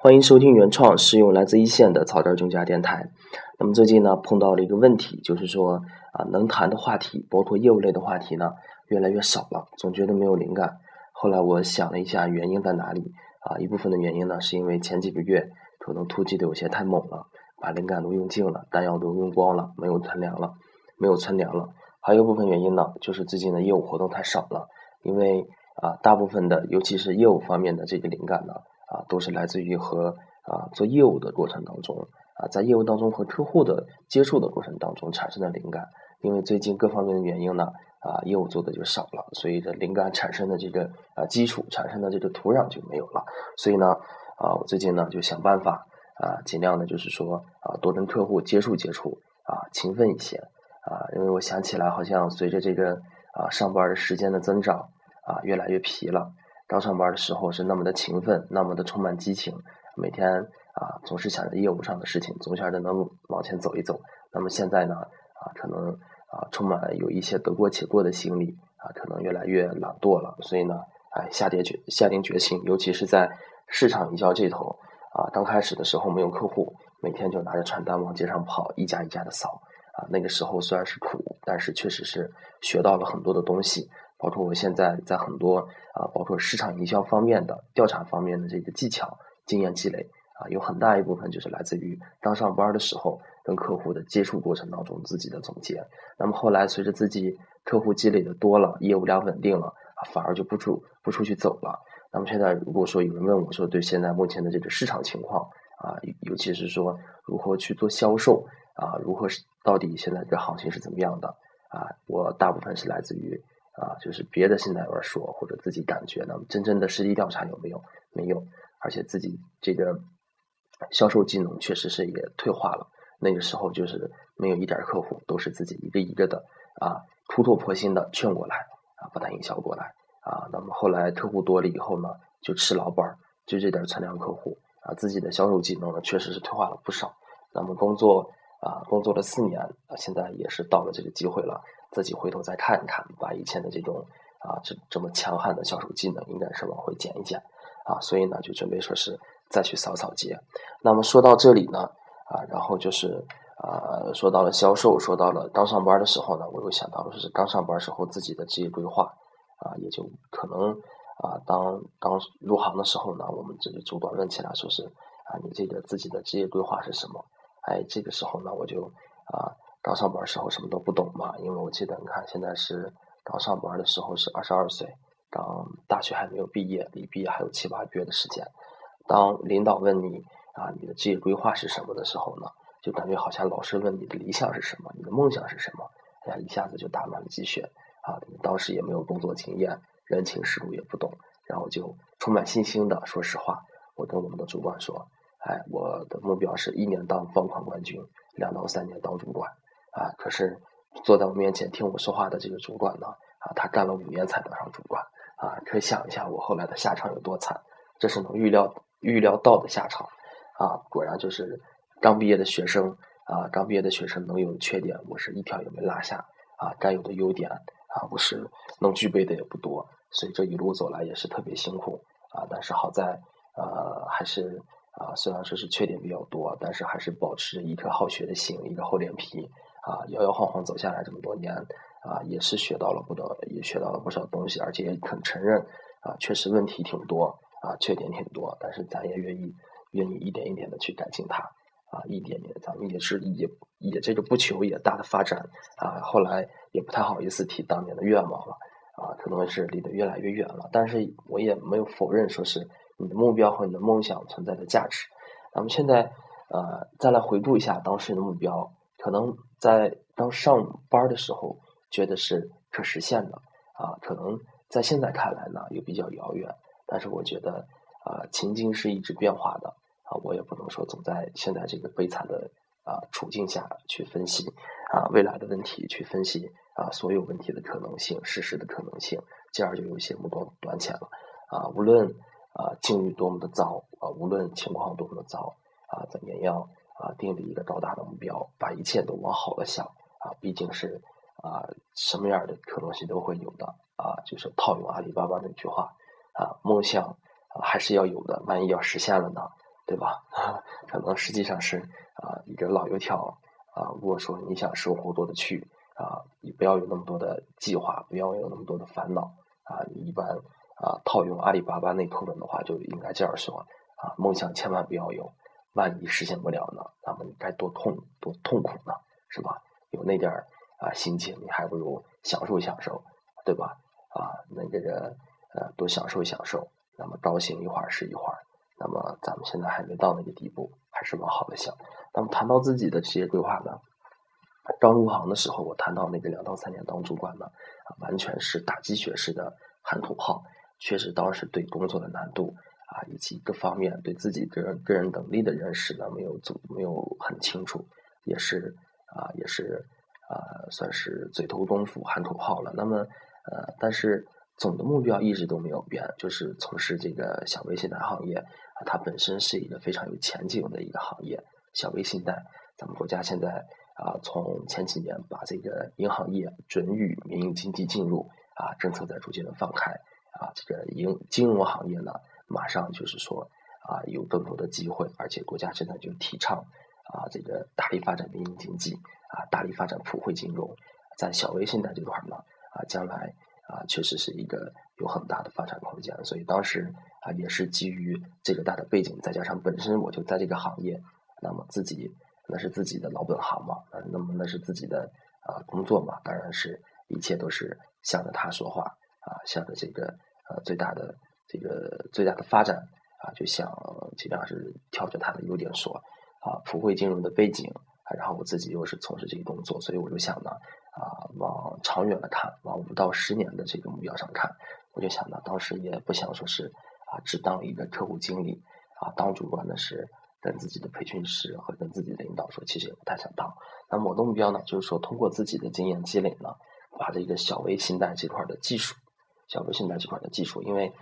欢迎收听原创是用来自一线的草根中家电台。那么最近呢，碰到了一个问题，就是说啊，能谈的话题，包括业务类的话题呢，越来越少了，总觉得没有灵感。后来我想了一下，原因在哪里？啊，一部分的原因呢，是因为前几个月可能突击的有些太猛了，把灵感都用尽了，弹药都用光了，没有存粮了，没有存粮了。还有一部分原因呢，就是最近的业务活动太少了，因为啊，大部分的，尤其是业务方面的这个灵感呢。啊，都是来自于和啊做业务的过程当中啊，在业务当中和客户的接触的过程当中产生的灵感。因为最近各方面的原因呢，啊业务做的就少了，所以这灵感产生的这个啊基础产生的这个土壤就没有了。所以呢，啊我最近呢就想办法啊，尽量的就是说啊多跟客户接触接触啊，勤奋一些啊，因为我想起来好像随着这个啊上班时间的增长啊，越来越疲了。刚上班的时候是那么的勤奋，那么的充满激情，每天啊总是想着业务上的事情，总想着能往前走一走。那么现在呢啊可能啊充满有一些得过且过的心理啊，可能越来越懒惰了。所以呢，哎下定决下定决心，尤其是在市场营销这头啊，刚开始的时候没有客户，每天就拿着传单往街上跑，一家一家的扫啊。那个时候虽然是苦，但是确实是学到了很多的东西。包括我现在在很多啊，包括市场营销方面的调查方面的这个技巧、经验积累啊，有很大一部分就是来自于刚上班的时候跟客户的接触过程当中自己的总结。那么后来随着自己客户积累的多了，业务量稳定了啊，反而就不出不出去走了。那么现在如果说有人问我说，对现在目前的这个市场情况啊，尤其是说如何去做销售啊，如何是到底现在这行情是怎么样的啊，我大部分是来自于。啊，就是别的信贷员说，或者自己感觉，那么真正的实地调查有没有？没有，而且自己这个销售技能确实是也退化了。那个时候就是没有一点客户，都是自己一个一个的啊，苦口婆心的劝过来啊，把他营销过来啊。那么后来客户多了以后呢，就吃老本儿，就这点存量客户啊，自己的销售技能呢确实是退化了不少。那么工作啊，工作了四年啊，现在也是到了这个机会了。自己回头再看一看，把以前的这种啊这这么强悍的销售技能，应该是往回减一减啊，所以呢就准备说是再去扫扫街。那么说到这里呢啊，然后就是啊说到了销售，说到了刚上班的时候呢，我又想到了说是刚上班时候自己的职业规划啊，也就可能啊当刚入行的时候呢，我们这个主管问起来说是啊你这个自己的职业规划是什么？哎，这个时候呢我就啊。刚上班时候什么都不懂嘛，因为我记得你看现在是刚上班的时候是二十二岁，刚大学还没有毕业，离毕业还有七八个月的时间。当领导问你啊你的职业规划是什么的时候呢，就感觉好像老师问你的理想是什么，你的梦想是什么，哎呀一下子就打满了鸡血啊！当时也没有工作经验，人情世故也不懂，然后就充满信心的说实话，我跟我们的主管说，哎，我的目标是一年当放款冠军，两到三年当主管。啊！可是坐在我面前听我说话的这个主管呢，啊，他干了五年才当上主管，啊，可以想一下我后来的下场有多惨，这是能预料预料到的下场，啊，果然就是刚毕业的学生，啊，刚毕业的学生能有缺点，我是一条也没落下，啊，该有的优点，啊，我是能具备的也不多，所以这一路走来也是特别辛苦，啊，但是好在，呃，还是啊，虽然说是缺点比较多，但是还是保持着一颗好学的心，一个厚脸皮。啊，摇摇晃晃走下来这么多年，啊，也是学到了不少，也学到了不少东西，而且也肯承认，啊，确实问题挺多，啊，缺点挺多，但是咱也愿意，愿意一点一点的去改进它，啊，一点点，咱们也是也也这个不求也大的发展，啊，后来也不太好意思提当年的愿望了，啊，可能是离得越来越远了，但是我也没有否认说是你的目标和你的梦想存在的价值，咱们现在，呃，再来回顾一下当时的目标。可能在刚上班的时候觉得是可实现的啊，可能在现在看来呢又比较遥远。但是我觉得啊，情境是一直变化的啊，我也不能说总在现在这个悲惨的啊处境下去分析啊未来的问题，去分析啊所有问题的可能性、事实的可能性，进而就有些目光短浅了啊。无论啊境遇多么的糟啊，无论情况多么的糟啊，咱也要。啊，定立一个高大的目标，把一切都往好了想啊！毕竟是啊，什么样的可能性都会有的啊！就是套用阿里巴巴那句话啊，梦想啊还是要有的，万一要实现了呢？对吧？可能实际上是啊一个老油条啊。如果说你想收获多的去啊，你不要有那么多的计划，不要有那么多的烦恼啊。你一般啊套用阿里巴巴那口吻的话，就应该这样说啊：梦想千万不要有，万一实现不了呢，那么你该多痛多痛苦呢，是吧？有那点儿啊心情，你还不如享受享受，对吧？啊，那这个呃多享受享受，那么高兴一会儿是一会儿。那么咱们现在还没到那个地步，还是往好的想。那么谈到自己的职业规划呢，刚入行的时候，我谈到那个两到三年当主管呢，完全是打鸡血式的喊口号。确实，当时对工作的难度，以及各方面对自己个人个人能力的认识呢，没有足没有很清楚，也是啊，也是啊，算是嘴头功夫喊口号了。那么呃，但是。总的目标一直都没有变，就是从事这个小微信贷行业啊，它本身是一个非常有前景的一个行业。小微信贷，咱们国家现在啊，从前几年把这个银行业准予民营经济进入啊，政策在逐渐的放开啊，这个银金融行业呢，马上就是说啊，有更多的机会，而且国家现在就提倡啊，这个大力发展民营经济啊，大力发展普惠金融，在小微信贷这块呢啊，将来。啊，确实是一个有很大的发展空间，所以当时啊也是基于这个大的背景，再加上本身我就在这个行业，那么自己那是自己的老本行嘛，那那么那是自己的啊工作嘛，当然是一切都是向着他说话啊，向着这个呃最大的这个最大的发展啊，就想尽量是挑着他的优点说啊，普惠金融的背景啊，然后我自己又是从事这个工作，所以我就想呢。啊，往长远的看，往五到十年的这个目标上看，我就想呢，当时也不想说是啊，只当一个客户经理啊，当主管的是跟自己的培训师和跟自己的领导说，其实也不太想当。那么我的目标呢，就是说通过自己的经验积累呢，把这个小微信贷这块的技术，小微信贷这块的技术，因为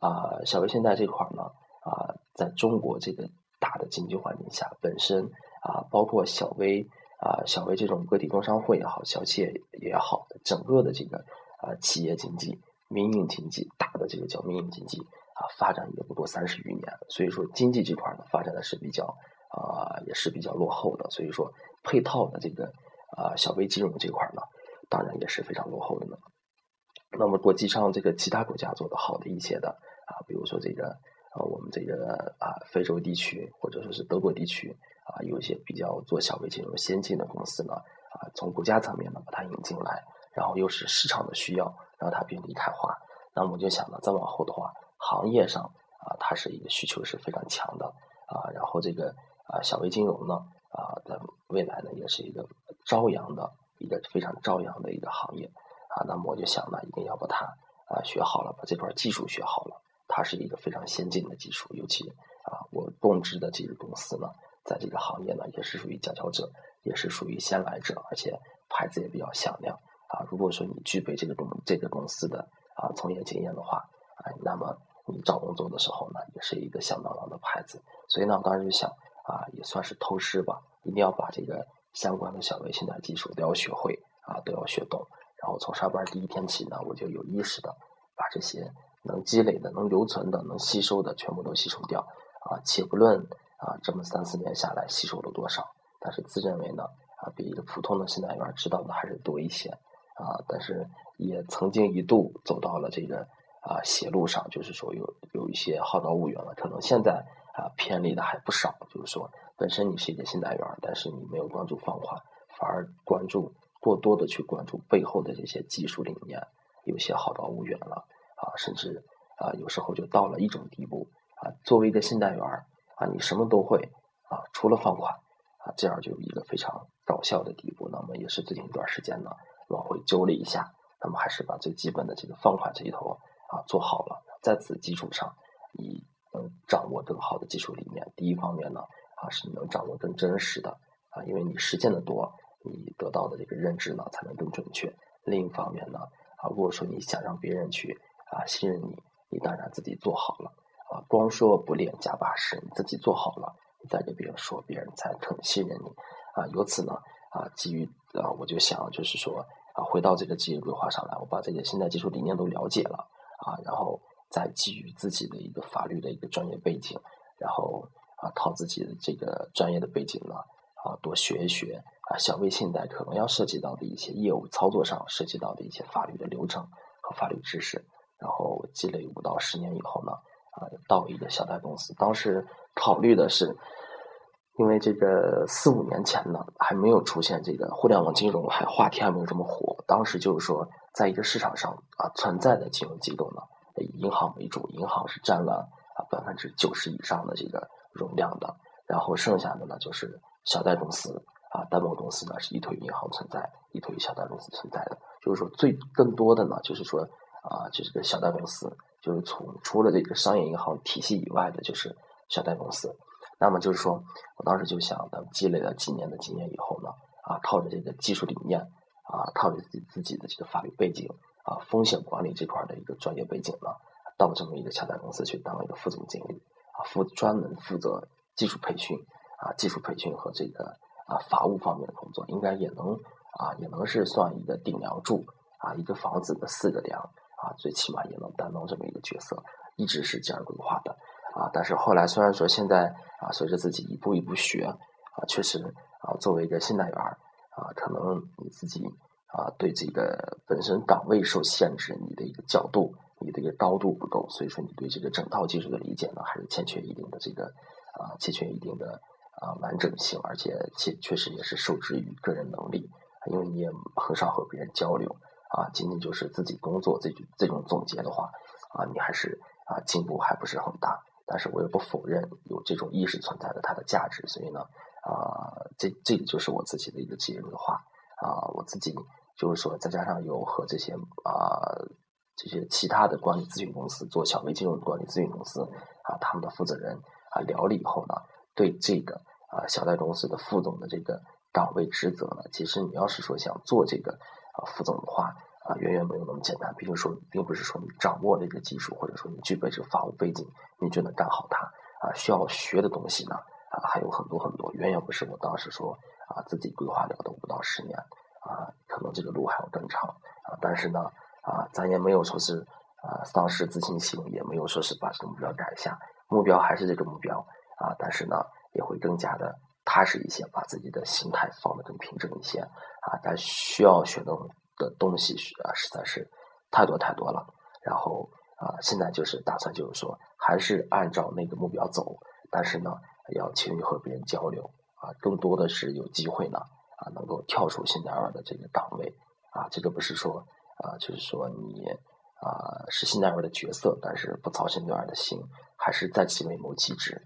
啊，小微信贷这块呢啊，在中国这个大的经济环境下，本身啊，包括小微。啊，小微这种个体工商户也好，小企业也好，整个的这个啊企业经济、民营经济，大的这个叫民营经济啊，发展也不过三十余年，所以说经济这块呢发展的是比较啊也是比较落后的，所以说配套的这个啊小微金融这块呢，当然也是非常落后的呢。那么国际上这个其他国家做的好的一些的啊，比如说这个啊我们这个啊非洲地区或者说是德国地区。啊，有一些比较做小微金融先进的公司呢，啊，从国家层面呢把它引进来，然后又是市场的需要，让它遍地开花。那我们就想呢，再往后的话，行业上啊，它是一个需求是非常强的啊，然后这个啊小微金融呢啊，在未来呢也是一个朝阳的一个非常朝阳的一个行业啊。那么我就想呢，一定要把它啊学好了，把这块技术学好了，它是一个非常先进的技术，尤其啊我供职的这个公司呢。在这个行业呢，也是属于佼佼者，也是属于先来者，而且牌子也比较响亮啊。如果说你具备这个公这个公司的啊从业经验的话，啊，那么你找工作的时候呢，也是一个响当当的牌子。所以呢，我当时就想啊，也算是偷师吧，一定要把这个相关的小微信的技术都要学会啊，都要学懂。然后从上班第一天起呢，我就有意识的把这些能积累的、能留存的、能吸收的全部都吸收掉啊，且不论。啊，这么三四年下来吸收了多少？但是自认为呢，啊，比一个普通的信贷员知道的还是多一些，啊，但是也曾经一度走到了这个啊邪路上，就是说有有一些好高骛远了。可能现在啊偏离的还不少，就是说本身你是一个信贷员，但是你没有关注放款，反而关注过多的去关注背后的这些技术理念，有些好高骛远了，啊，甚至啊有时候就到了一种地步，啊，作为一个信贷员。啊，你什么都会啊，除了放款啊，这样就有一个非常搞笑的地步。那么也是最近一段时间呢，往回揪了一下，那么还是把最基本的这个放款这一头啊做好了。在此基础上，你能掌握更好的技术理念。第一方面呢，啊是你能掌握更真实的啊，因为你实践的多，你得到的这个认知呢才能更准确。另一方面呢，啊如果说你想让别人去啊信任你，你当然自己做好了。啊，光说不练假把式，你自己做好了，你再给别人说，别人才肯信任你。啊，由此呢，啊，基于啊，我就想，就是说，啊，回到这个职业规划上来，我把这个现代技术理念都了解了，啊，然后再基于自己的一个法律的一个专业背景，然后靠自己的这个专业的背景呢，啊，多学一学啊，小微信贷可能要涉及到的一些业务操作上涉及到的一些法律的流程和法律知识，然后积累五到十年以后呢，啊，到一个小贷公司。当时考虑的是，因为这个四五年前呢，还没有出现这个互联网金融，还话题还没有这么火。当时就是说，在一个市场上啊，存在的金融机构呢，以银行为主，银行是占了啊百分之九十以上的这个。容量的，然后剩下的呢就是小贷公司啊，担保公司呢是依托于银行存在，依托于小贷公司存在的。就是说，最更多的呢，就是说啊，就是个小贷公司，就是从除了这个商业银行体系以外的，就是小贷公司。那么就是说，我当时就想，咱们积累了几年的经验以后呢，啊，靠着这个技术理念，啊，靠着自己自己的这个法律背景，啊，风险管理这块的一个专业背景呢，到这么一个小贷公司去当一个副总经理。啊，负专门负责技术培训啊，技术培训和这个啊法务方面的工作，应该也能啊也能是算一个顶梁柱啊，一个房子的四个梁啊，最起码也能担当这么一个角色，一直是这样规划的啊。但是后来虽然说现在啊，随着自己一步一步学啊，确实啊，作为一个信贷员啊，可能你自己啊对这个本身岗位受限制，你的一个角度。你的一个高度不够，所以说你对这个整套技术的理解呢，还是欠缺一定的这个啊，欠缺一定的啊完整性，而且确确实也是受制于个人能力，因为你也很少和别人交流啊，仅仅就是自己工作这这种总结的话啊，你还是啊进步还不是很大。但是我也不否认有这种意识存在的它的价值，所以呢啊，这这个就是我自己的一个结论的话啊，我自己就是说再加上有和这些啊。这些其他的管理咨询公司做小微金融管理咨询公司啊，他们的负责人啊聊了以后呢，对这个啊小贷公司的副总的这个岗位职责呢，其实你要是说想做这个啊副总的话啊，远远没有那么简单。比如说，并不是说你掌握这个技术，或者说你具备这个法务背景，你就能干好它啊。需要学的东西呢啊还有很多很多，远远不是我当时说啊自己规划了的五到十年啊，可能这个路还要更长啊。但是呢。啊，咱也没有说是啊丧失自信心，也没有说是把这个目标改一下，目标还是这个目标啊，但是呢，也会更加的踏实一些，把自己的心态放得更平整一些啊。但需要学的的东西啊，实在是太多太多了。然后啊，现在就是打算就是说，还是按照那个目标走，但是呢，要勤于和别人交流啊，更多的是有机会呢啊，能够跳出新贷二的这个岗位啊，这个不是说。啊，就是说你啊是新代尔的角色，但是不操新代尔的心，还是在其位谋其职，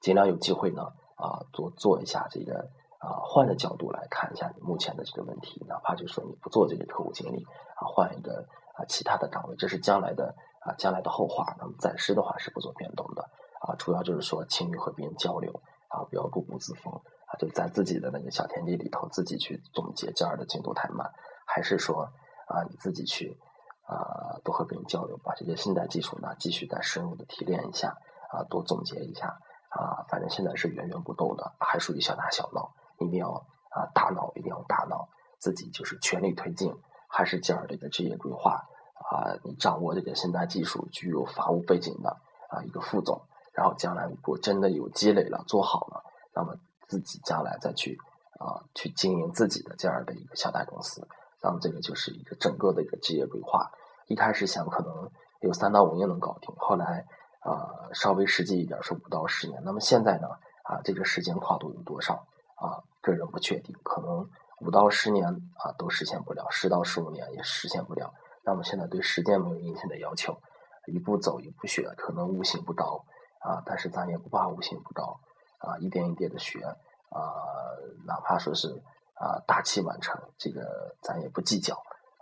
尽量有机会呢啊多做一下这个啊换个角度来看一下你目前的这个问题，哪怕就是说你不做这个客户经理啊，换一个啊其他的岗位，这是将来的啊将来的后话。那么暂时的话是不做变动的啊，主要就是说勤于和别人交流啊，不要固步自封啊，就在自己的那个小天地里头自己去总结，这样的进度太慢，还是说。啊，你自己去啊，多和别人交流，把这些信贷技术呢，继续再深入的提炼一下啊，多总结一下啊。反正现在是源源不断的，还属于小打小闹，一定要啊，大脑一定要大脑，自己就是全力推进，还是这样的一个职业规划啊。你掌握这个信贷技术，具有法务背景的啊，一个副总，然后将来如果真的有积累了，做好了，那么自己将来再去啊，去经营自己的这样的一个小贷公司。那么这个就是一个整个的一个职业规划。一开始想可能有三到五年能搞定，后来啊稍微实际一点说五到十年。那么现在呢啊这个时间跨度有多少啊？个人不确定，可能五到十年啊都实现不了，十到十五年也实现不了。那么现在对时间没有硬性的要求，一步走一步学，可能悟性不高啊，但是咱也不怕悟性不高啊，一点一点的学啊，哪怕说是。啊，大器晚成，这个咱也不计较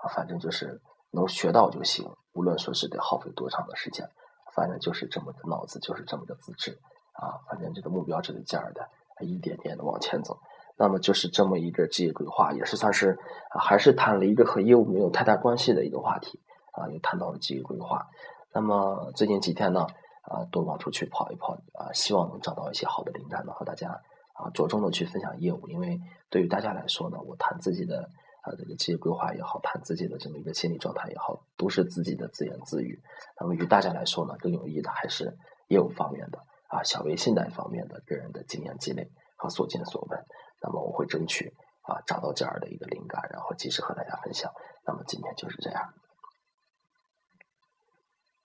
啊，反正就是能学到就行，无论说是得耗费多长的时间，反正就是这么个脑子，就是这么个资质啊，反正这个目标是这样的，一点点的往前走。那么就是这么一个职业规划，也是算是还是谈了一个和业务没有太大关系的一个话题啊，又谈到了职业规划。那么最近几天呢，啊，多往出去跑一跑啊，希望能找到一些好的灵感呢，和大家。啊，着重的去分享业务，因为对于大家来说呢，我谈自己的啊这个职业规划也好，谈自己的这么一个心理状态也好，都是自己的自言自语。那么于大家来说呢，更有益的还是业务方面的啊小微信贷方面的个人的经验积累和所见所闻。那么我会争取啊找到这样的一个灵感，然后及时和大家分享。那么今天就是这样。